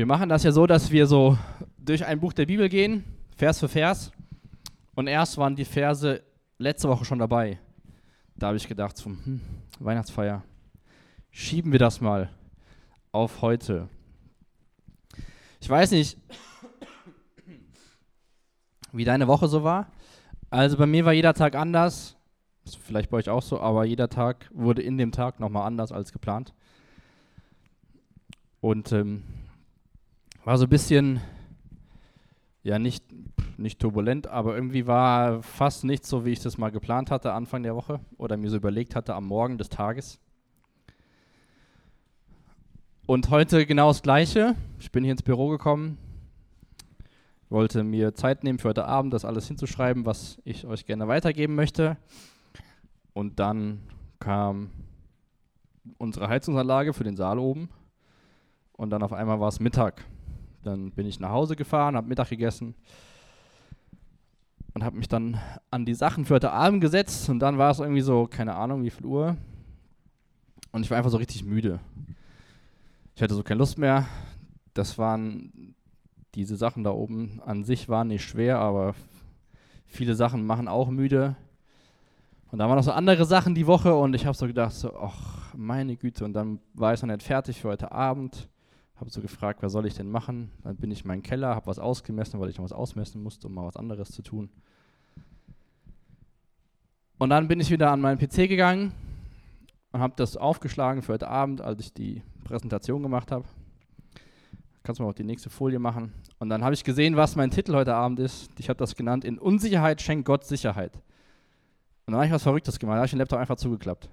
Wir machen das ja so, dass wir so durch ein Buch der Bibel gehen, Vers für Vers. Und erst waren die Verse letzte Woche schon dabei. Da habe ich gedacht, so, hm, Weihnachtsfeier, schieben wir das mal auf heute. Ich weiß nicht, wie deine Woche so war. Also bei mir war jeder Tag anders. Ist vielleicht bei euch auch so, aber jeder Tag wurde in dem Tag nochmal anders als geplant. Und ähm, war so ein bisschen, ja, nicht, nicht turbulent, aber irgendwie war fast nicht so, wie ich das mal geplant hatte Anfang der Woche oder mir so überlegt hatte am Morgen des Tages. Und heute genau das Gleiche. Ich bin hier ins Büro gekommen, wollte mir Zeit nehmen für heute Abend, das alles hinzuschreiben, was ich euch gerne weitergeben möchte. Und dann kam unsere Heizungsanlage für den Saal oben. Und dann auf einmal war es Mittag. Dann bin ich nach Hause gefahren, habe Mittag gegessen und habe mich dann an die Sachen für heute Abend gesetzt. Und dann war es irgendwie so, keine Ahnung, wie viel Uhr. Und ich war einfach so richtig müde. Ich hatte so keine Lust mehr. Das waren diese Sachen da oben an sich waren nicht schwer, aber viele Sachen machen auch müde. Und da waren noch so andere Sachen die Woche und ich habe so gedacht, so, ach, meine Güte. Und dann war ich noch nicht fertig für heute Abend. Habe so gefragt, was soll ich denn machen? Dann bin ich in meinen Keller, habe was ausgemessen, weil ich noch was ausmessen musste, um mal was anderes zu tun. Und dann bin ich wieder an meinen PC gegangen und habe das aufgeschlagen für heute Abend, als ich die Präsentation gemacht habe. Kannst du mal auch die nächste Folie machen. Und dann habe ich gesehen, was mein Titel heute Abend ist. Ich habe das genannt, in Unsicherheit schenkt Gott Sicherheit. Und dann habe ich was Verrücktes gemacht. Da habe ich den Laptop einfach zugeklappt.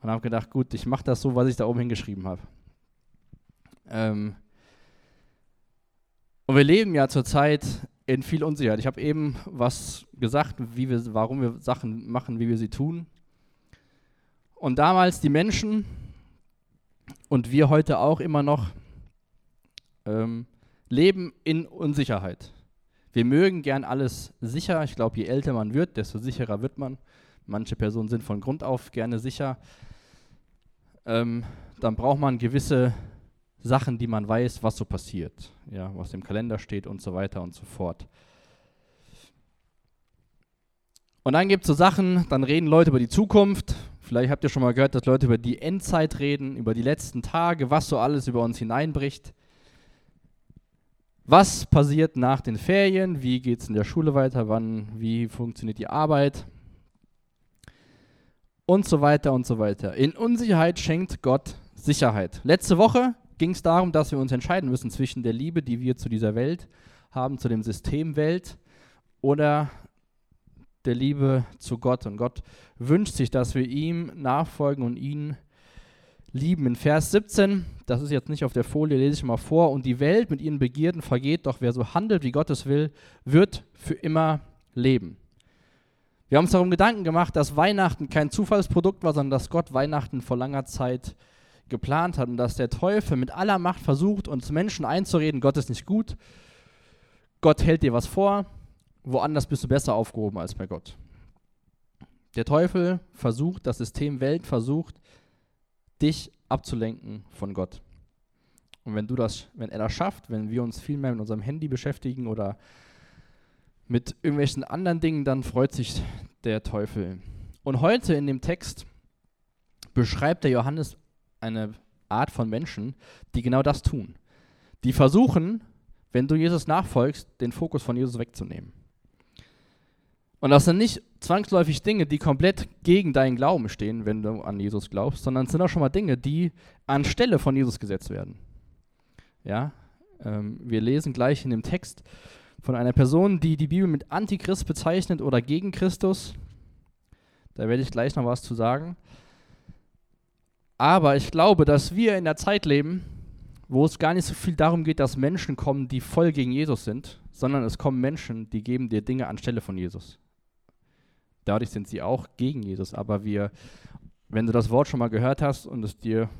Und habe gedacht, gut, ich mache das so, was ich da oben hingeschrieben habe. Ähm und wir leben ja zurzeit in viel Unsicherheit. Ich habe eben was gesagt, wie wir, warum wir Sachen machen, wie wir sie tun. Und damals die Menschen und wir heute auch immer noch ähm, leben in Unsicherheit. Wir mögen gern alles sicher. Ich glaube, je älter man wird, desto sicherer wird man. Manche Personen sind von Grund auf gerne sicher. Ähm, dann braucht man gewisse Sachen, die man weiß, was so passiert, ja, was im Kalender steht und so weiter und so fort. Und dann gibt es so Sachen, dann reden Leute über die Zukunft. Vielleicht habt ihr schon mal gehört, dass Leute über die Endzeit reden, über die letzten Tage, was so alles über uns hineinbricht. Was passiert nach den Ferien? Wie geht es in der Schule weiter? Wann, wie funktioniert die Arbeit? Und so weiter und so weiter. In Unsicherheit schenkt Gott Sicherheit. Letzte Woche ging es darum, dass wir uns entscheiden müssen zwischen der Liebe, die wir zu dieser Welt haben, zu dem System Welt, oder der Liebe zu Gott. Und Gott wünscht sich, dass wir ihm nachfolgen und ihn lieben. In Vers 17, das ist jetzt nicht auf der Folie, lese ich mal vor. Und die Welt mit ihren Begierden vergeht, doch wer so handelt, wie Gott es will, wird für immer leben. Wir haben uns darum Gedanken gemacht, dass Weihnachten kein Zufallsprodukt war, sondern dass Gott Weihnachten vor langer Zeit geplant hat und dass der Teufel mit aller Macht versucht, uns Menschen einzureden, Gott ist nicht gut, Gott hält dir was vor, woanders bist du besser aufgehoben als bei Gott. Der Teufel versucht, das System Welt versucht, dich abzulenken von Gott. Und wenn du das, wenn er das schafft, wenn wir uns viel mehr mit unserem Handy beschäftigen oder mit irgendwelchen anderen Dingen, dann freut sich der Teufel. Und heute in dem Text beschreibt der Johannes eine Art von Menschen, die genau das tun. Die versuchen, wenn du Jesus nachfolgst, den Fokus von Jesus wegzunehmen. Und das sind nicht zwangsläufig Dinge, die komplett gegen deinen Glauben stehen, wenn du an Jesus glaubst, sondern es sind auch schon mal Dinge, die anstelle von Jesus gesetzt werden. Ja, ähm, wir lesen gleich in dem Text von einer Person, die die Bibel mit Antichrist bezeichnet oder gegen Christus. Da werde ich gleich noch was zu sagen. Aber ich glaube, dass wir in der Zeit leben, wo es gar nicht so viel darum geht, dass Menschen kommen, die voll gegen Jesus sind, sondern es kommen Menschen, die geben dir Dinge anstelle von Jesus. Dadurch sind sie auch gegen Jesus. Aber wir, wenn du das Wort schon mal gehört hast und es dir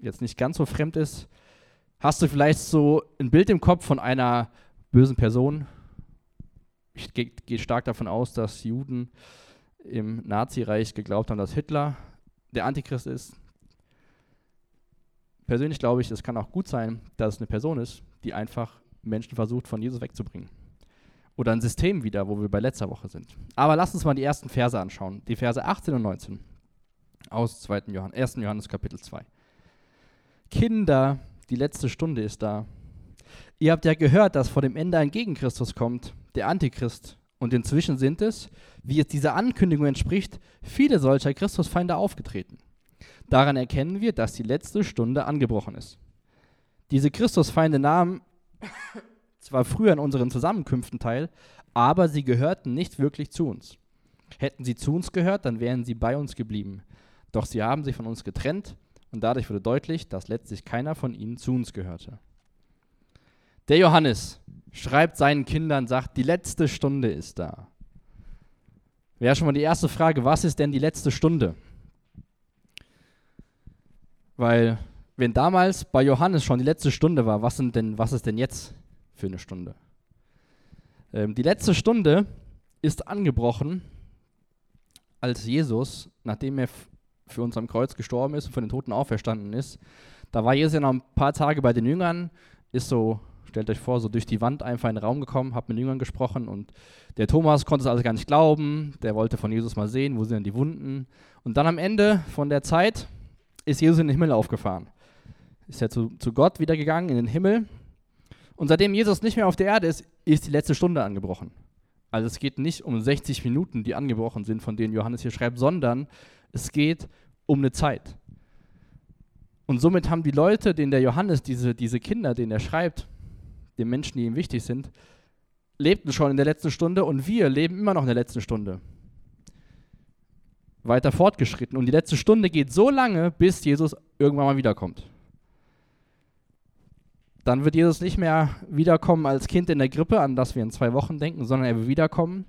jetzt nicht ganz so fremd ist, hast du vielleicht so ein Bild im Kopf von einer bösen Person. Ich gehe geh stark davon aus, dass Juden im Nazireich geglaubt haben, dass Hitler der Antichrist ist. Persönlich glaube ich, es kann auch gut sein, dass es eine Person ist, die einfach Menschen versucht, von Jesus wegzubringen. Oder ein System wieder, wo wir bei letzter Woche sind. Aber lasst uns mal die ersten Verse anschauen. Die Verse 18 und 19 aus 2. Johannes, 1. Johannes Kapitel 2. Kinder, die letzte Stunde ist da. Ihr habt ja gehört, dass vor dem Ende ein Gegenchristus kommt, der Antichrist. Und inzwischen sind es, wie es dieser Ankündigung entspricht, viele solcher Christusfeinde aufgetreten. Daran erkennen wir, dass die letzte Stunde angebrochen ist. Diese Christusfeinde nahmen zwar früher in unseren Zusammenkünften teil, aber sie gehörten nicht wirklich zu uns. Hätten sie zu uns gehört, dann wären sie bei uns geblieben. Doch sie haben sich von uns getrennt und dadurch wurde deutlich, dass letztlich keiner von ihnen zu uns gehörte. Der Johannes schreibt seinen Kindern, sagt, die letzte Stunde ist da. Wäre schon mal die erste Frage, was ist denn die letzte Stunde? Weil, wenn damals bei Johannes schon die letzte Stunde war, was, sind denn, was ist denn jetzt für eine Stunde? Ähm, die letzte Stunde ist angebrochen, als Jesus, nachdem er für uns am Kreuz gestorben ist und von den Toten auferstanden ist. Da war Jesus ja noch ein paar Tage bei den Jüngern, ist so, stellt euch vor, so durch die Wand einfach in den Raum gekommen, hat mit den Jüngern gesprochen und der Thomas konnte es also gar nicht glauben, der wollte von Jesus mal sehen, wo sind denn die Wunden. Und dann am Ende von der Zeit ist Jesus in den Himmel aufgefahren. Ist er zu, zu Gott wieder gegangen in den Himmel. Und seitdem Jesus nicht mehr auf der Erde ist, ist die letzte Stunde angebrochen. Also es geht nicht um 60 Minuten, die angebrochen sind, von denen Johannes hier schreibt, sondern es geht um eine Zeit. Und somit haben die Leute, denen der Johannes, diese, diese Kinder, denen er schreibt, den Menschen, die ihm wichtig sind, lebten schon in der letzten Stunde und wir leben immer noch in der letzten Stunde. Weiter fortgeschritten. Und die letzte Stunde geht so lange, bis Jesus irgendwann mal wiederkommt. Dann wird Jesus nicht mehr wiederkommen als Kind in der Grippe, an das wir in zwei Wochen denken, sondern er wird wiederkommen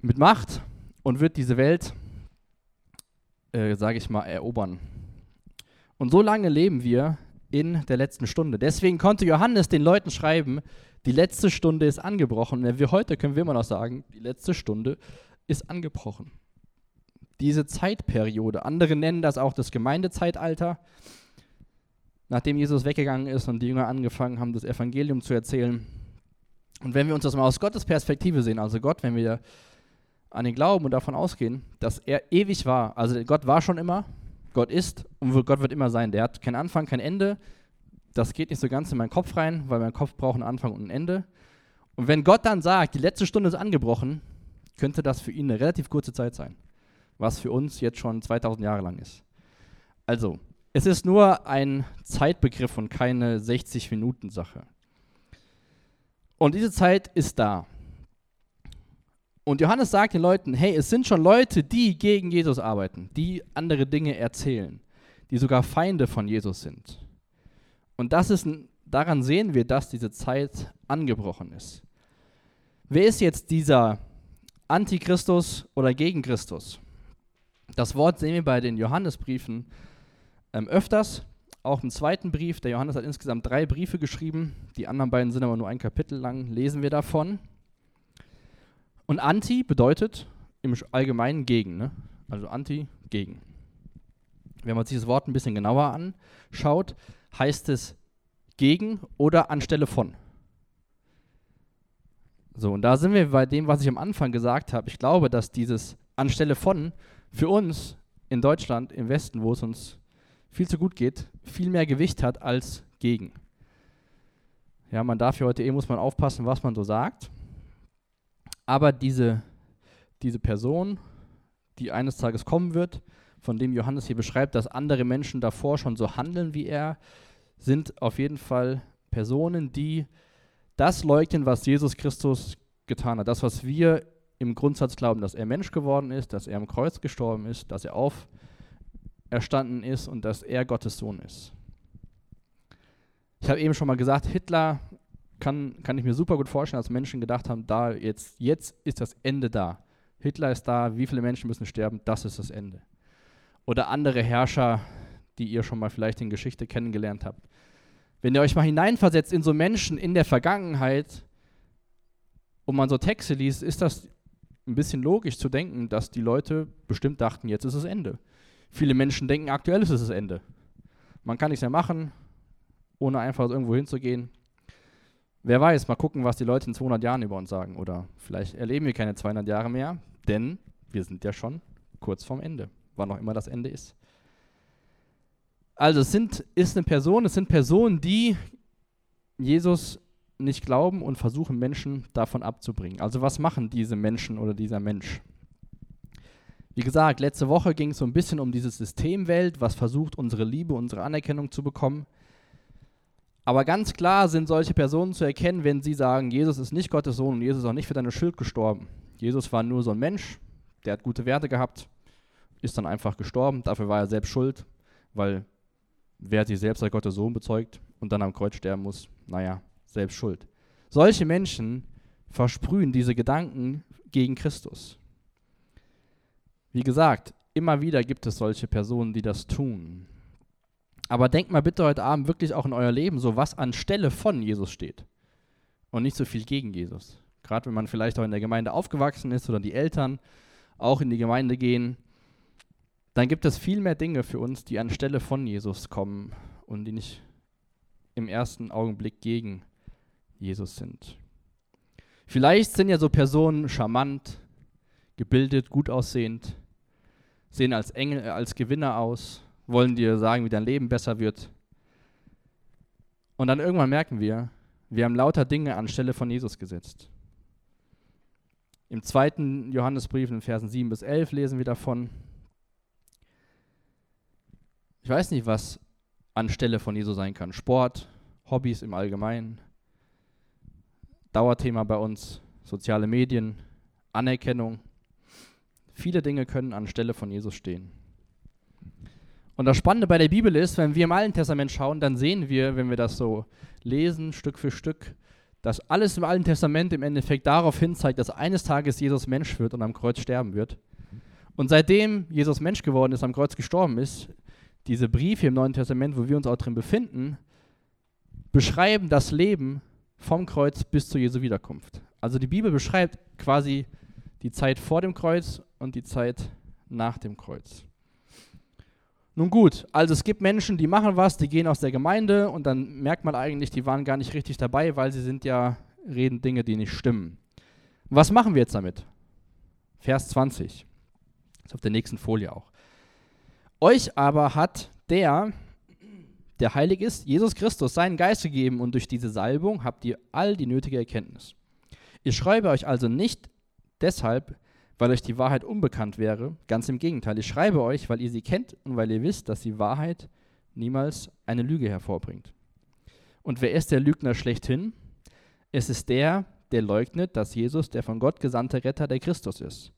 mit Macht und wird diese Welt äh, sage ich mal, erobern. Und so lange leben wir in der letzten Stunde. Deswegen konnte Johannes den Leuten schreiben, die letzte Stunde ist angebrochen. Und heute können wir immer noch sagen, die letzte Stunde ist angebrochen. Diese Zeitperiode, andere nennen das auch das Gemeindezeitalter, nachdem Jesus weggegangen ist und die Jünger angefangen haben, das Evangelium zu erzählen. Und wenn wir uns das mal aus Gottes Perspektive sehen, also Gott, wenn wir an den Glauben und davon ausgehen, dass er ewig war. Also Gott war schon immer, Gott ist und Gott wird immer sein. Der hat keinen Anfang, kein Ende. Das geht nicht so ganz in meinen Kopf rein, weil mein Kopf braucht einen Anfang und ein Ende. Und wenn Gott dann sagt, die letzte Stunde ist angebrochen, könnte das für ihn eine relativ kurze Zeit sein, was für uns jetzt schon 2000 Jahre lang ist. Also, es ist nur ein Zeitbegriff und keine 60-Minuten-Sache. Und diese Zeit ist da. Und Johannes sagt den Leuten, hey, es sind schon Leute, die gegen Jesus arbeiten, die andere Dinge erzählen, die sogar Feinde von Jesus sind. Und das ist, daran sehen wir, dass diese Zeit angebrochen ist. Wer ist jetzt dieser Antichristus oder gegen Christus? Das Wort sehen wir bei den Johannesbriefen ähm, öfters, auch im zweiten Brief. Der Johannes hat insgesamt drei Briefe geschrieben, die anderen beiden sind aber nur ein Kapitel lang, lesen wir davon. Und anti bedeutet im Allgemeinen gegen. Ne? Also anti, gegen. Wenn man sich das Wort ein bisschen genauer anschaut, heißt es gegen oder anstelle von. So, und da sind wir bei dem, was ich am Anfang gesagt habe. Ich glaube, dass dieses anstelle von für uns in Deutschland, im Westen, wo es uns viel zu gut geht, viel mehr Gewicht hat als gegen. Ja, man darf ja heute eh, muss man aufpassen, was man so sagt. Aber diese, diese Person, die eines Tages kommen wird, von dem Johannes hier beschreibt, dass andere Menschen davor schon so handeln wie er, sind auf jeden Fall Personen, die das leugnen, was Jesus Christus getan hat. Das, was wir im Grundsatz glauben, dass er Mensch geworden ist, dass er am Kreuz gestorben ist, dass er auferstanden ist und dass er Gottes Sohn ist. Ich habe eben schon mal gesagt, Hitler kann, kann ich mir super gut vorstellen, dass Menschen gedacht haben, da jetzt, jetzt ist das Ende da. Hitler ist da, wie viele Menschen müssen sterben, das ist das Ende. Oder andere Herrscher, die ihr schon mal vielleicht in Geschichte kennengelernt habt. Wenn ihr euch mal hineinversetzt in so Menschen in der Vergangenheit und man so Texte liest, ist das ein bisschen logisch zu denken, dass die Leute bestimmt dachten, jetzt ist das Ende. Viele Menschen denken, aktuell ist es das Ende. Man kann nichts mehr machen, ohne einfach irgendwo hinzugehen. Wer weiß, mal gucken, was die Leute in 200 Jahren über uns sagen. Oder vielleicht erleben wir keine 200 Jahre mehr, denn wir sind ja schon kurz vorm Ende, wann auch immer das Ende ist. Also es sind, ist eine Person, es sind Personen, die Jesus nicht glauben und versuchen Menschen davon abzubringen. Also was machen diese Menschen oder dieser Mensch? Wie gesagt, letzte Woche ging es so ein bisschen um diese Systemwelt, was versucht, unsere Liebe, unsere Anerkennung zu bekommen. Aber ganz klar sind solche Personen zu erkennen, wenn sie sagen, Jesus ist nicht Gottes Sohn und Jesus ist auch nicht für deine Schuld gestorben. Jesus war nur so ein Mensch, der hat gute Werte gehabt, ist dann einfach gestorben. Dafür war er selbst schuld, weil wer sich selbst als Gottes Sohn bezeugt und dann am Kreuz sterben muss, naja, selbst schuld. Solche Menschen versprühen diese Gedanken gegen Christus. Wie gesagt, immer wieder gibt es solche Personen, die das tun. Aber denkt mal bitte heute Abend wirklich auch in euer Leben so, was anstelle von Jesus steht. Und nicht so viel gegen Jesus. Gerade wenn man vielleicht auch in der Gemeinde aufgewachsen ist oder die Eltern auch in die Gemeinde gehen, dann gibt es viel mehr Dinge für uns, die anstelle von Jesus kommen und die nicht im ersten Augenblick gegen Jesus sind. Vielleicht sind ja so Personen charmant, gebildet, gut aussehend, sehen als Engel, als Gewinner aus, wollen dir sagen, wie dein Leben besser wird. Und dann irgendwann merken wir, wir haben lauter Dinge anstelle von Jesus gesetzt. Im zweiten Johannesbrief in Versen 7 bis 11 lesen wir davon. Ich weiß nicht, was anstelle von Jesus sein kann. Sport, Hobbys im Allgemeinen, Dauerthema bei uns, soziale Medien, Anerkennung. Viele Dinge können anstelle von Jesus stehen. Und das Spannende bei der Bibel ist, wenn wir im Alten Testament schauen, dann sehen wir, wenn wir das so lesen, Stück für Stück, dass alles im Alten Testament im Endeffekt darauf hinzeigt, dass eines Tages Jesus Mensch wird und am Kreuz sterben wird. Und seitdem Jesus Mensch geworden ist, am Kreuz gestorben ist, diese Briefe im Neuen Testament, wo wir uns auch drin befinden, beschreiben das Leben vom Kreuz bis zu Jesu Wiederkunft. Also die Bibel beschreibt quasi die Zeit vor dem Kreuz und die Zeit nach dem Kreuz. Nun gut, also es gibt Menschen, die machen was, die gehen aus der Gemeinde und dann merkt man eigentlich, die waren gar nicht richtig dabei, weil sie sind ja, reden Dinge, die nicht stimmen. Was machen wir jetzt damit? Vers 20. Ist auf der nächsten Folie auch. Euch aber hat der, der heilig ist, Jesus Christus, seinen Geist gegeben und durch diese Salbung habt ihr all die nötige Erkenntnis. Ich schreibe euch also nicht deshalb, weil euch die Wahrheit unbekannt wäre. Ganz im Gegenteil, ich schreibe euch, weil ihr sie kennt und weil ihr wisst, dass die Wahrheit niemals eine Lüge hervorbringt. Und wer ist der Lügner schlechthin? Es ist der, der leugnet, dass Jesus der von Gott gesandte Retter der Christus ist.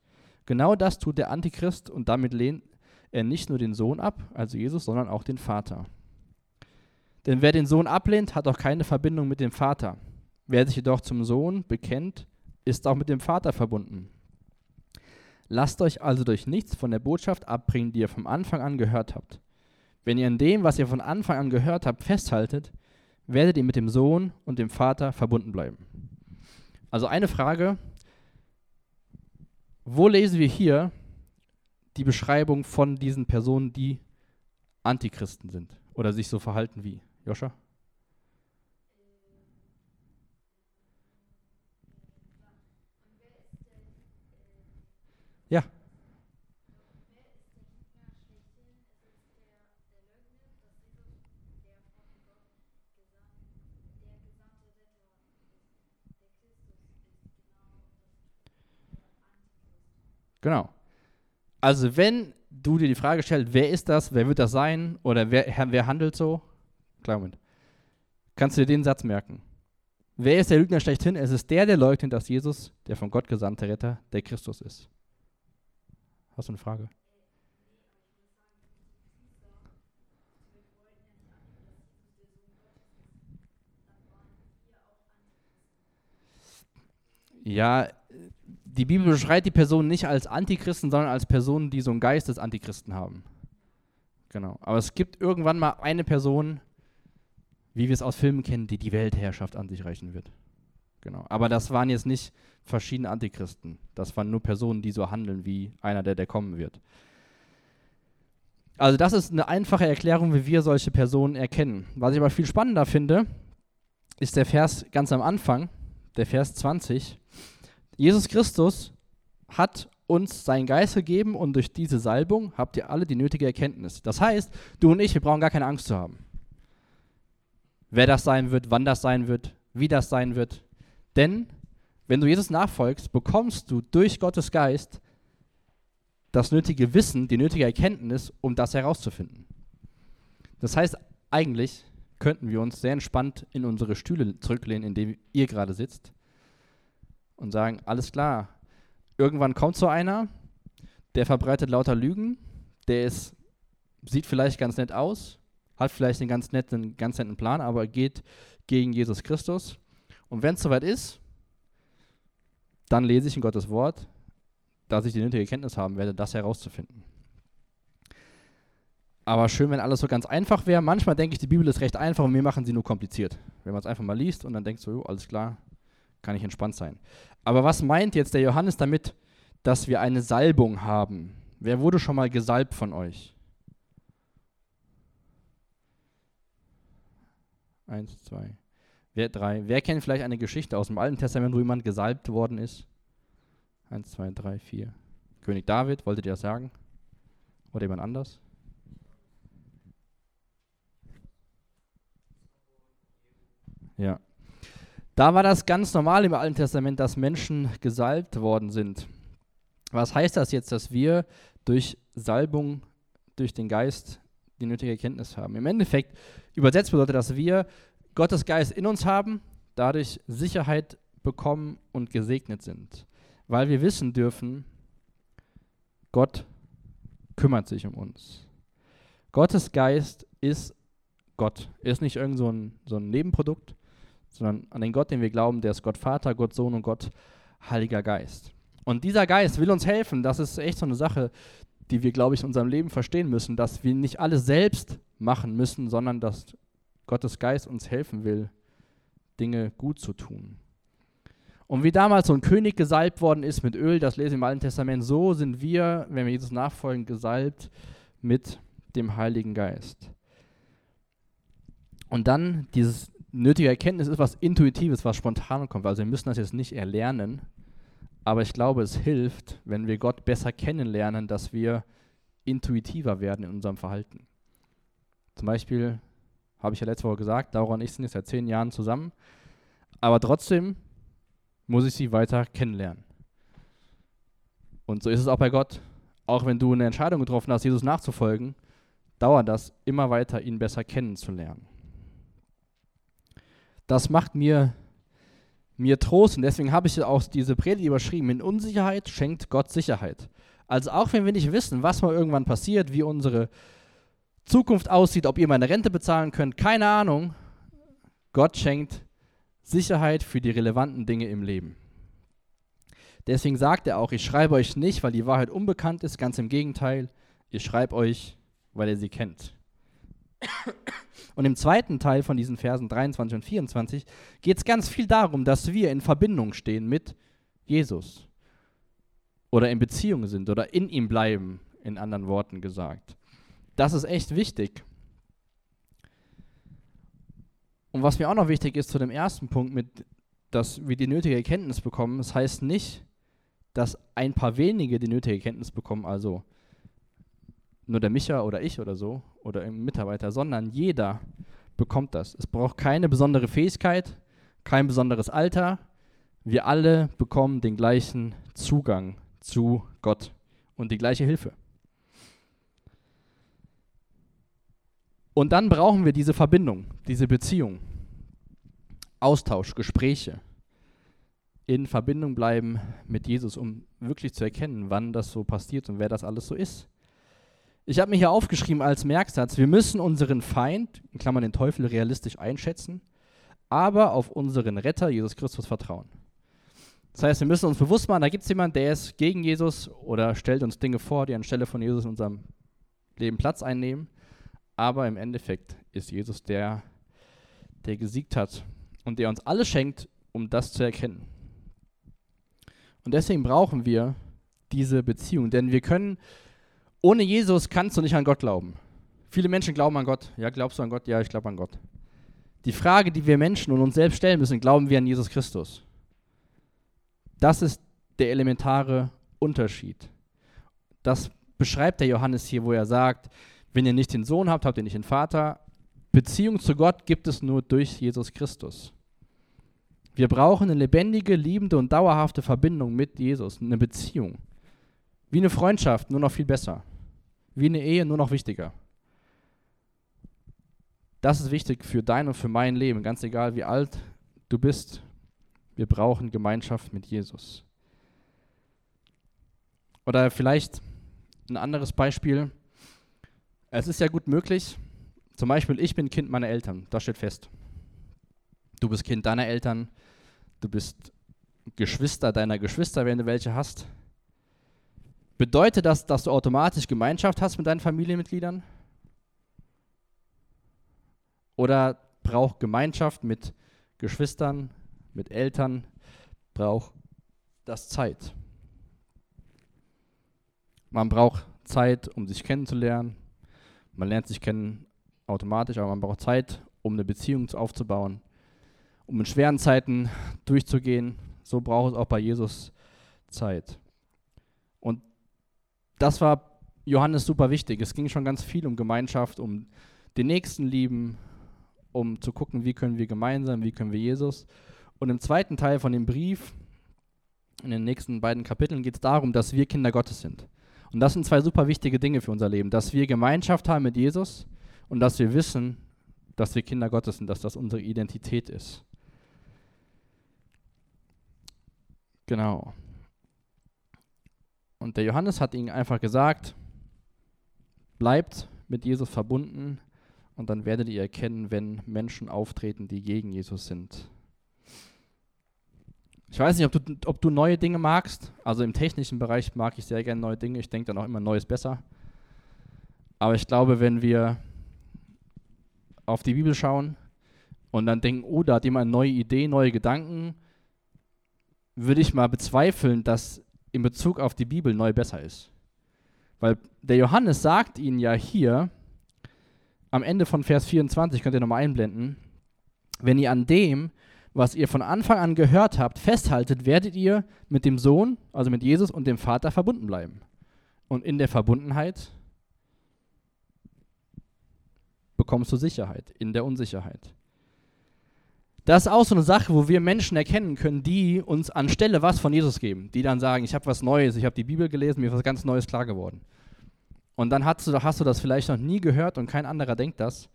Genau das tut der Antichrist und damit lehnt er nicht nur den Sohn ab, also Jesus, sondern auch den Vater. Denn wer den Sohn ablehnt, hat auch keine Verbindung mit dem Vater. Wer sich jedoch zum Sohn bekennt, ist auch mit dem Vater verbunden. Lasst euch also durch nichts von der Botschaft abbringen, die ihr vom Anfang an gehört habt. Wenn ihr an dem, was ihr von Anfang an gehört habt, festhaltet, werdet ihr mit dem Sohn und dem Vater verbunden bleiben. Also eine Frage, wo lesen wir hier die Beschreibung von diesen Personen, die Antichristen sind oder sich so verhalten wie? Joscha? Ja. Genau. Also wenn du dir die Frage stellst, wer ist das, wer wird das sein oder wer, wer handelt so, klar Moment, kannst du dir den Satz merken. Wer ist der Lügner schlechthin? Es ist der, der leugnet, dass Jesus der von Gott gesandte Retter, der Christus ist. Hast du eine Frage? Ja, die Bibel beschreibt die Person nicht als Antichristen, sondern als Personen, die so einen Geist des Antichristen haben. Genau. Aber es gibt irgendwann mal eine Person, wie wir es aus Filmen kennen, die die Weltherrschaft an sich reichen wird. Genau. Aber das waren jetzt nicht verschiedene Antichristen. Das waren nur Personen, die so handeln wie einer, der, der kommen wird. Also das ist eine einfache Erklärung, wie wir solche Personen erkennen. Was ich aber viel spannender finde, ist der Vers ganz am Anfang, der Vers 20. Jesus Christus hat uns seinen Geist gegeben und durch diese Salbung habt ihr alle die nötige Erkenntnis. Das heißt, du und ich, wir brauchen gar keine Angst zu haben. Wer das sein wird, wann das sein wird, wie das sein wird. Denn wenn du Jesus nachfolgst, bekommst du durch Gottes Geist das nötige Wissen, die nötige Erkenntnis, um das herauszufinden. Das heißt, eigentlich könnten wir uns sehr entspannt in unsere Stühle zurücklehnen, in denen ihr gerade sitzt und sagen, alles klar, irgendwann kommt so einer, der verbreitet lauter Lügen, der ist, sieht vielleicht ganz nett aus, hat vielleicht einen ganz netten, ganz netten Plan, aber geht gegen Jesus Christus. Und wenn es soweit ist, dann lese ich in Gottes Wort, dass ich die nötige Kenntnis haben werde, das herauszufinden. Aber schön, wenn alles so ganz einfach wäre. Manchmal denke ich, die Bibel ist recht einfach und wir machen sie nur kompliziert. Wenn man es einfach mal liest und dann denkt so, jo, alles klar, kann ich entspannt sein. Aber was meint jetzt der Johannes damit, dass wir eine Salbung haben? Wer wurde schon mal gesalbt von euch? Eins, zwei. Wer, drei. Wer kennt vielleicht eine Geschichte aus dem Alten Testament, wo jemand gesalbt worden ist? Eins, zwei, drei, vier. König David, wolltet ihr das sagen? Oder jemand anders? Ja. Da war das ganz normal im Alten Testament, dass Menschen gesalbt worden sind. Was heißt das jetzt, dass wir durch Salbung, durch den Geist die nötige Erkenntnis haben? Im Endeffekt übersetzt bedeutet, dass wir Gottes Geist in uns haben, dadurch Sicherheit bekommen und gesegnet sind, weil wir wissen dürfen, Gott kümmert sich um uns. Gottes Geist ist Gott, er ist nicht irgend so ein, so ein Nebenprodukt, sondern an den Gott, den wir glauben, der ist Gott Vater, Gott Sohn und Gott Heiliger Geist. Und dieser Geist will uns helfen, das ist echt so eine Sache, die wir, glaube ich, in unserem Leben verstehen müssen, dass wir nicht alles selbst machen müssen, sondern dass Gottes Geist uns helfen will, Dinge gut zu tun. Und wie damals so ein König gesalbt worden ist mit Öl, das lese ich im Alten Testament, so sind wir, wenn wir Jesus nachfolgen, gesalbt mit dem Heiligen Geist. Und dann dieses nötige Erkenntnis ist was Intuitives, was spontan kommt. Also wir müssen das jetzt nicht erlernen, aber ich glaube, es hilft, wenn wir Gott besser kennenlernen, dass wir intuitiver werden in unserem Verhalten. Zum Beispiel habe ich ja letzte Woche gesagt, Laura und ich sind jetzt seit zehn Jahren zusammen. Aber trotzdem muss ich sie weiter kennenlernen. Und so ist es auch bei Gott. Auch wenn du eine Entscheidung getroffen hast, Jesus nachzufolgen, dauert das immer weiter, ihn besser kennenzulernen. Das macht mir, mir Trost und deswegen habe ich auch diese Predigt überschrieben. In Unsicherheit schenkt Gott Sicherheit. Also auch wenn wir nicht wissen, was mal irgendwann passiert, wie unsere Zukunft aussieht, ob ihr meine Rente bezahlen könnt, keine Ahnung. Gott schenkt Sicherheit für die relevanten Dinge im Leben. Deswegen sagt er auch, ich schreibe euch nicht, weil die Wahrheit unbekannt ist, ganz im Gegenteil, ich schreibe euch, weil ihr sie kennt. Und im zweiten Teil von diesen Versen 23 und 24 geht es ganz viel darum, dass wir in Verbindung stehen mit Jesus oder in Beziehung sind oder in ihm bleiben, in anderen Worten gesagt. Das ist echt wichtig. Und was mir auch noch wichtig ist zu dem ersten Punkt, mit, dass wir die nötige Erkenntnis bekommen, das heißt nicht, dass ein paar wenige die nötige Erkenntnis bekommen, also nur der Micha oder ich oder so oder ein Mitarbeiter, sondern jeder bekommt das. Es braucht keine besondere Fähigkeit, kein besonderes Alter. Wir alle bekommen den gleichen Zugang zu Gott und die gleiche Hilfe. Und dann brauchen wir diese Verbindung, diese Beziehung, Austausch, Gespräche, in Verbindung bleiben mit Jesus, um wirklich zu erkennen, wann das so passiert und wer das alles so ist. Ich habe mir hier aufgeschrieben als Merksatz, wir müssen unseren Feind, in Klammern den Teufel, realistisch einschätzen, aber auf unseren Retter, Jesus Christus, vertrauen. Das heißt, wir müssen uns bewusst machen, da gibt es jemanden, der ist gegen Jesus oder stellt uns Dinge vor, die anstelle von Jesus in unserem Leben Platz einnehmen. Aber im Endeffekt ist Jesus der, der gesiegt hat und der uns alles schenkt, um das zu erkennen. Und deswegen brauchen wir diese Beziehung, denn wir können Ohne Jesus kannst du nicht an Gott glauben. Viele Menschen glauben an Gott. Ja, glaubst du an Gott? Ja, ich glaube an Gott. Die Frage, die wir Menschen und uns selbst stellen müssen, glauben wir an Jesus Christus? Das ist der elementare Unterschied. Das beschreibt der Johannes hier, wo er sagt, wenn ihr nicht den Sohn habt, habt ihr nicht den Vater. Beziehung zu Gott gibt es nur durch Jesus Christus. Wir brauchen eine lebendige, liebende und dauerhafte Verbindung mit Jesus, eine Beziehung. Wie eine Freundschaft, nur noch viel besser. Wie eine Ehe, nur noch wichtiger. Das ist wichtig für dein und für mein Leben, ganz egal wie alt du bist. Wir brauchen Gemeinschaft mit Jesus. Oder vielleicht ein anderes Beispiel. Es ist ja gut möglich, zum Beispiel, ich bin Kind meiner Eltern, das steht fest. Du bist Kind deiner Eltern, du bist Geschwister deiner Geschwister, wenn du welche hast. Bedeutet das, dass du automatisch Gemeinschaft hast mit deinen Familienmitgliedern? Oder braucht Gemeinschaft mit Geschwistern, mit Eltern, braucht das Zeit? Man braucht Zeit, um sich kennenzulernen. Man lernt sich kennen automatisch, aber man braucht Zeit, um eine Beziehung aufzubauen, um in schweren Zeiten durchzugehen. So braucht es auch bei Jesus Zeit. Und das war Johannes super wichtig. Es ging schon ganz viel um Gemeinschaft, um den Nächsten lieben, um zu gucken, wie können wir gemeinsam, wie können wir Jesus. Und im zweiten Teil von dem Brief, in den nächsten beiden Kapiteln, geht es darum, dass wir Kinder Gottes sind. Und das sind zwei super wichtige Dinge für unser Leben, dass wir Gemeinschaft haben mit Jesus und dass wir wissen, dass wir Kinder Gottes sind, dass das unsere Identität ist. Genau. Und der Johannes hat ihnen einfach gesagt, bleibt mit Jesus verbunden und dann werdet ihr erkennen, wenn Menschen auftreten, die gegen Jesus sind. Ich weiß nicht, ob du, ob du neue Dinge magst. Also im technischen Bereich mag ich sehr gerne neue Dinge. Ich denke dann auch immer, Neues besser. Aber ich glaube, wenn wir auf die Bibel schauen und dann denken, oh, da hat jemand neue Idee, neue Gedanken, würde ich mal bezweifeln, dass in Bezug auf die Bibel neu besser ist. Weil der Johannes sagt ihnen ja hier, am Ende von Vers 24, könnt ihr nochmal einblenden, wenn ihr an dem, was ihr von Anfang an gehört habt, festhaltet, werdet ihr mit dem Sohn, also mit Jesus und dem Vater verbunden bleiben. Und in der Verbundenheit bekommst du Sicherheit, in der Unsicherheit. Das ist auch so eine Sache, wo wir Menschen erkennen können, die uns anstelle was von Jesus geben, die dann sagen, ich habe was Neues, ich habe die Bibel gelesen, mir ist was ganz Neues klar geworden. Und dann hast du, hast du das vielleicht noch nie gehört und kein anderer denkt das,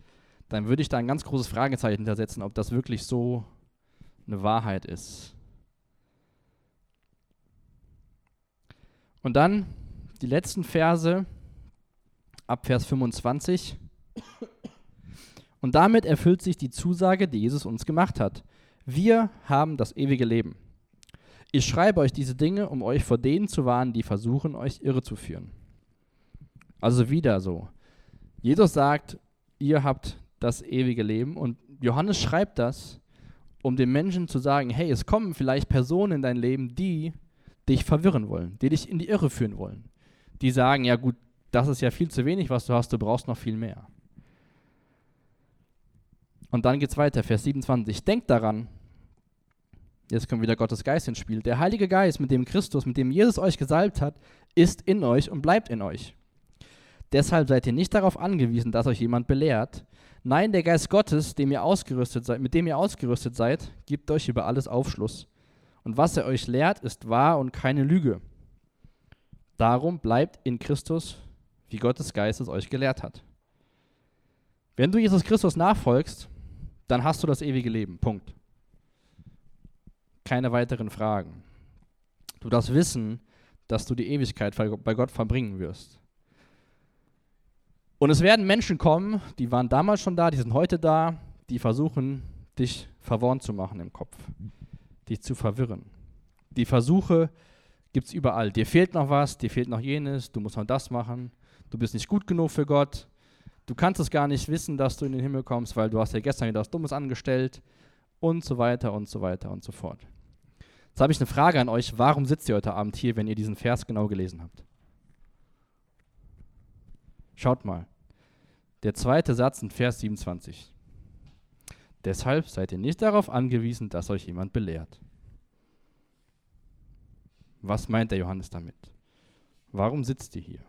dann würde ich da ein ganz großes Fragezeichen hintersetzen, ob das wirklich so eine Wahrheit ist. Und dann die letzten Verse ab Vers 25. Und damit erfüllt sich die Zusage, die Jesus uns gemacht hat. Wir haben das ewige Leben. Ich schreibe euch diese Dinge, um euch vor denen zu warnen, die versuchen, euch irre zu führen. Also wieder so. Jesus sagt, ihr habt das ewige Leben und Johannes schreibt das, um den Menschen zu sagen, hey, es kommen vielleicht Personen in dein Leben, die dich verwirren wollen, die dich in die Irre führen wollen. Die sagen, ja gut, das ist ja viel zu wenig, was du hast, du brauchst noch viel mehr. Und dann geht es weiter, Vers 27. Denkt daran, jetzt kommt wieder Gottes Geist ins Spiel. Der Heilige Geist, mit dem Christus, mit dem Jesus euch gesalbt hat, ist in euch und bleibt in euch. Deshalb seid ihr nicht darauf angewiesen, dass euch jemand belehrt, Nein, der Geist Gottes, dem ihr ausgerüstet seid, mit dem ihr ausgerüstet seid, gibt euch über alles Aufschluss. Und was er euch lehrt, ist wahr und keine Lüge. Darum bleibt in Christus, wie Gottes Geist es euch gelehrt hat. Wenn du Jesus Christus nachfolgst, dann hast du das ewige Leben. Punkt. Keine weiteren Fragen. Du darfst wissen, dass du die Ewigkeit bei Gott verbringen wirst. Und es werden Menschen kommen, die waren damals schon da, die sind heute da, die versuchen, dich verworren zu machen im Kopf, dich zu verwirren. Die Versuche gibt es überall. Dir fehlt noch was, dir fehlt noch jenes, du musst noch das machen, du bist nicht gut genug für Gott, du kannst es gar nicht wissen, dass du in den Himmel kommst, weil du hast ja gestern wieder was Dummes angestellt und so weiter und so weiter und so fort. Jetzt habe ich eine Frage an euch, warum sitzt ihr heute Abend hier, wenn ihr diesen Vers genau gelesen habt? Schaut mal. Der zweite Satz in Vers 27. Deshalb seid ihr nicht darauf angewiesen, dass euch jemand belehrt. Was meint der Johannes damit? Warum sitzt ihr hier?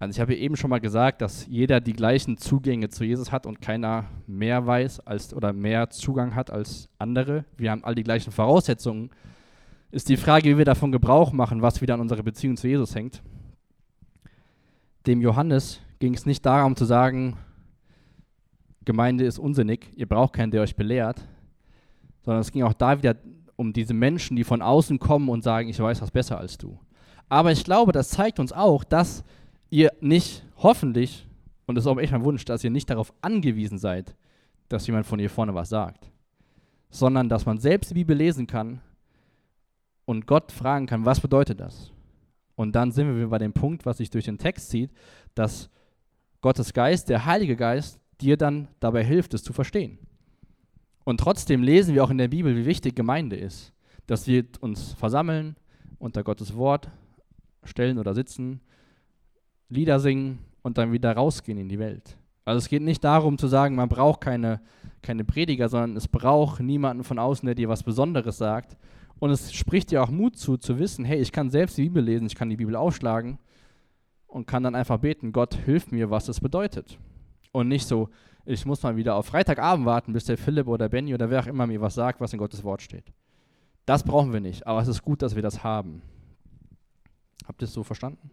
Also ich habe eben schon mal gesagt, dass jeder die gleichen Zugänge zu Jesus hat und keiner mehr weiß als oder mehr Zugang hat als andere. Wir haben all die gleichen Voraussetzungen. Ist die Frage, wie wir davon Gebrauch machen, was wieder an unserer Beziehung zu Jesus hängt. Dem Johannes ging es nicht darum zu sagen, Gemeinde ist unsinnig, ihr braucht keinen, der euch belehrt, sondern es ging auch da wieder um diese Menschen, die von außen kommen und sagen, ich weiß was besser als du. Aber ich glaube, das zeigt uns auch, dass ihr nicht hoffentlich, und das ist auch echt mein Wunsch, dass ihr nicht darauf angewiesen seid, dass jemand von hier vorne was sagt, sondern dass man selbst die Bibel lesen kann und Gott fragen kann, was bedeutet das? Und dann sind wir bei dem Punkt, was sich durch den Text zieht, dass Gottes Geist, der Heilige Geist, dir dann dabei hilft, es zu verstehen. Und trotzdem lesen wir auch in der Bibel, wie wichtig Gemeinde ist, dass wir uns versammeln, unter Gottes Wort stellen oder sitzen Lieder singen und dann wieder rausgehen in die Welt. Also es geht nicht darum zu sagen, man braucht keine, keine Prediger, sondern es braucht niemanden von außen, der dir was Besonderes sagt. Und es spricht dir auch Mut zu, zu wissen, hey, ich kann selbst die Bibel lesen, ich kann die Bibel aufschlagen und kann dann einfach beten, Gott, hilf mir, was das bedeutet. Und nicht so, ich muss mal wieder auf Freitagabend warten, bis der Philipp oder Benny oder wer auch immer mir was sagt, was in Gottes Wort steht. Das brauchen wir nicht, aber es ist gut, dass wir das haben. Habt ihr es so verstanden?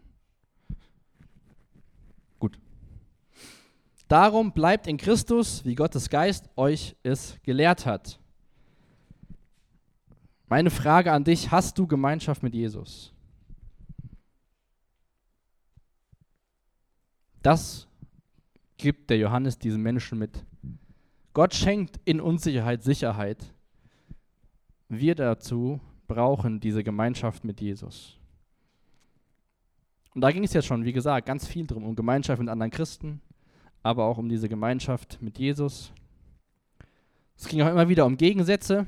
Darum bleibt in Christus, wie Gottes Geist euch es gelehrt hat. Meine Frage an dich, hast du Gemeinschaft mit Jesus? Das gibt der Johannes diesen Menschen mit. Gott schenkt in Unsicherheit Sicherheit. Wir dazu brauchen diese Gemeinschaft mit Jesus. Und da ging es ja schon, wie gesagt, ganz viel drum, um Gemeinschaft mit anderen Christen, aber auch um diese Gemeinschaft mit Jesus. Es ging auch immer wieder um Gegensätze.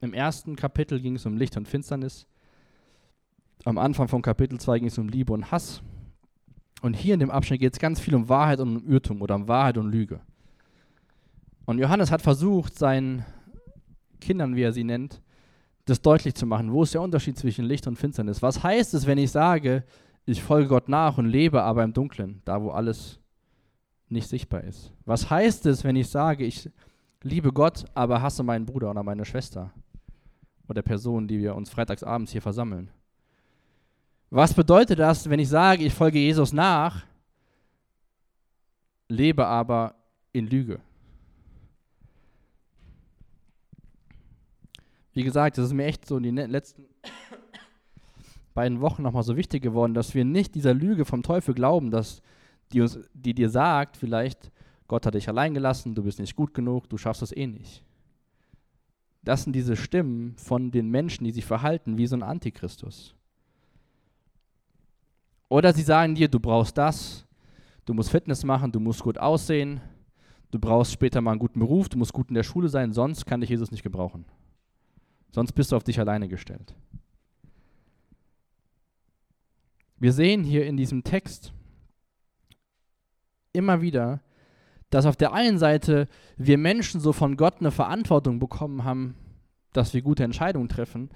Im ersten Kapitel ging es um Licht und Finsternis. Am Anfang von Kapitel 2 ging es um Liebe und Hass. Und hier in dem Abschnitt geht es ganz viel um Wahrheit und um Irrtum oder um Wahrheit und Lüge. Und Johannes hat versucht, seinen Kindern, wie er sie nennt, das deutlich zu machen. Wo ist der Unterschied zwischen Licht und Finsternis? Was heißt es, wenn ich sage, ich folge Gott nach und lebe aber im Dunklen, da wo alles nicht sichtbar ist. Was heißt es, wenn ich sage, ich liebe Gott, aber hasse meinen Bruder oder meine Schwester oder Person, die wir uns freitagsabends hier versammeln? Was bedeutet das, wenn ich sage, ich folge Jesus nach, lebe aber in Lüge? Wie gesagt, es ist mir echt so in den letzten beiden Wochen nochmal so wichtig geworden, dass wir nicht dieser Lüge vom Teufel glauben, dass die, uns, die dir sagt, vielleicht, Gott hat dich allein gelassen, du bist nicht gut genug, du schaffst es eh nicht. Das sind diese Stimmen von den Menschen, die sich verhalten wie so ein Antichristus. Oder sie sagen dir, du brauchst das, du musst Fitness machen, du musst gut aussehen, du brauchst später mal einen guten Beruf, du musst gut in der Schule sein, sonst kann dich Jesus nicht gebrauchen. Sonst bist du auf dich alleine gestellt. Wir sehen hier in diesem Text, immer wieder, dass auf der einen Seite wir Menschen so von Gott eine Verantwortung bekommen haben, dass wir gute Entscheidungen treffen,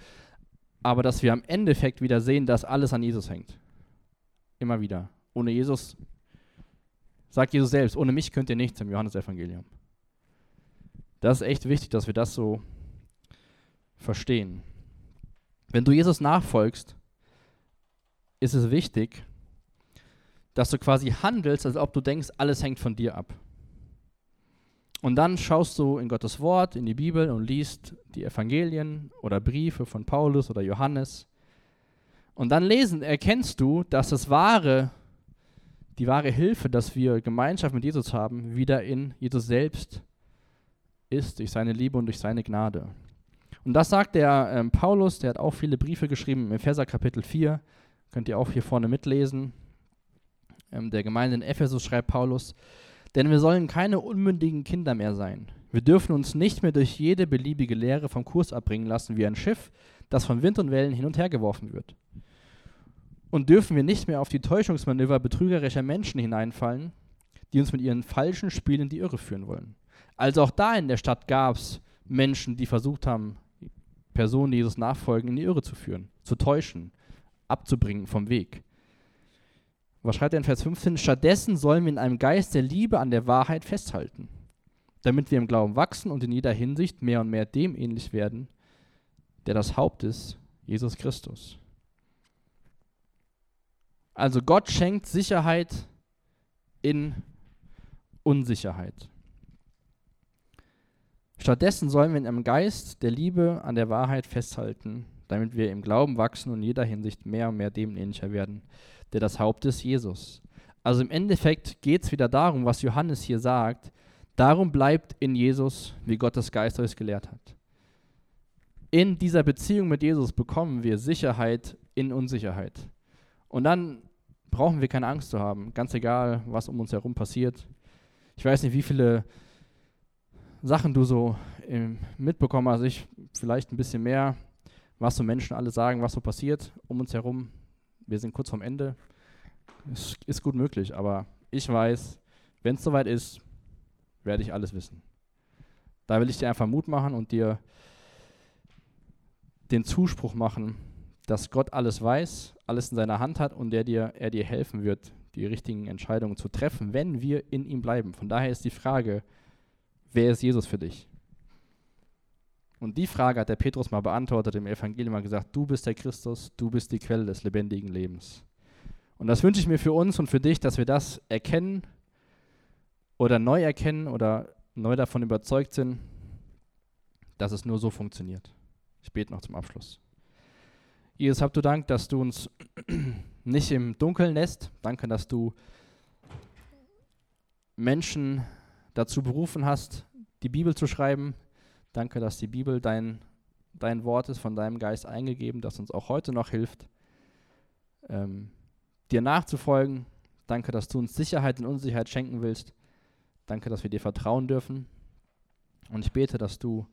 aber dass wir am Endeffekt wieder sehen, dass alles an Jesus hängt. Immer wieder. Ohne Jesus, sagt Jesus selbst, ohne mich könnt ihr nichts im Johannesevangelium. Das ist echt wichtig, dass wir das so verstehen. Wenn du Jesus nachfolgst, ist es wichtig, dass du quasi handelst, als ob du denkst, alles hängt von dir ab. Und dann schaust du in Gottes Wort, in die Bibel und liest die Evangelien oder Briefe von Paulus oder Johannes. Und dann lesen, erkennst du, dass das wahre, die wahre Hilfe, dass wir Gemeinschaft mit Jesus haben, wieder in Jesus selbst ist, durch seine Liebe und durch seine Gnade. Und das sagt der ähm, Paulus, der hat auch viele Briefe geschrieben, im Epheser Kapitel 4, könnt ihr auch hier vorne mitlesen ähm, der Gemeinde in Ephesus schreibt Paulus, denn wir sollen keine unmündigen Kinder mehr sein. Wir dürfen uns nicht mehr durch jede beliebige Lehre vom Kurs abbringen lassen wie ein Schiff, das von Wind und Wellen hin und her geworfen wird. Und dürfen wir nicht mehr auf die Täuschungsmanöver betrügerischer Menschen hineinfallen, die uns mit ihren falschen Spielen in die Irre führen wollen. Also auch da in der Stadt gab es Menschen, die versucht haben, Personen, die Jesus nachfolgen, in die Irre zu führen, zu täuschen, abzubringen vom Weg. Was schreibt er in Vers 15? Stattdessen sollen wir in einem Geist der Liebe an der Wahrheit festhalten, damit wir im Glauben wachsen und in jeder Hinsicht mehr und mehr dem ähnlich werden, der das Haupt ist, Jesus Christus. Also Gott schenkt Sicherheit in Unsicherheit. Stattdessen sollen wir in einem Geist der Liebe an der Wahrheit festhalten, damit wir im Glauben wachsen und in jeder Hinsicht mehr und mehr dem ähnlicher werden, der das Haupt ist, Jesus. Also im Endeffekt geht es wieder darum, was Johannes hier sagt. Darum bleibt in Jesus, wie Gottes Geist euch gelehrt hat. In dieser Beziehung mit Jesus bekommen wir Sicherheit in Unsicherheit. Und dann brauchen wir keine Angst zu haben, ganz egal, was um uns herum passiert. Ich weiß nicht, wie viele Sachen du so ähm, mitbekommen hast, ich vielleicht ein bisschen mehr, was so Menschen alle sagen, was so passiert um uns herum. Wir sind kurz vorm Ende. Es ist gut möglich, aber ich weiß, wenn es soweit ist, werde ich alles wissen. Da will ich dir einfach Mut machen und dir den Zuspruch machen, dass Gott alles weiß, alles in seiner Hand hat und der dir, er dir helfen wird, die richtigen Entscheidungen zu treffen, wenn wir in ihm bleiben. Von daher ist die Frage, wer ist Jesus für dich? Und die Frage hat der Petrus mal beantwortet im Evangelium, mal gesagt, du bist der Christus, du bist die Quelle des lebendigen Lebens. Und das wünsche ich mir für uns und für dich, dass wir das erkennen oder neu erkennen oder neu davon überzeugt sind, dass es nur so funktioniert. Ich bete noch zum Abschluss. Jesus, hab du Dank, dass du uns nicht im Dunkeln lässt. Danke, dass du Menschen dazu berufen hast, die Bibel zu schreiben. Danke, dass die Bibel dein, dein Wort ist, von deinem Geist eingegeben, das uns auch heute noch hilft, ähm, dir nachzufolgen. Danke, dass du uns Sicherheit und Unsicherheit schenken willst. Danke, dass wir dir vertrauen dürfen. Und ich bete, dass du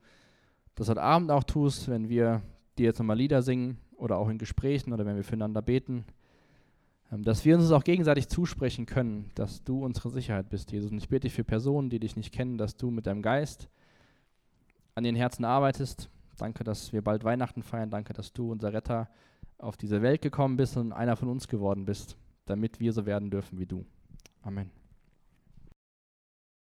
das heute Abend auch tust, wenn wir dir jetzt nochmal Lieder singen oder auch in Gesprächen oder wenn wir füreinander beten. Ähm, dass wir uns auch gegenseitig zusprechen können, dass du unsere Sicherheit bist, Jesus. Und ich bete dich für Personen, die dich nicht kennen, dass du mit deinem Geist an den Herzen arbeitest. Danke, dass wir bald Weihnachten feiern. Danke, dass du, unser Retter, auf diese Welt gekommen bist und einer von uns geworden bist, damit wir so werden dürfen wie du. Amen.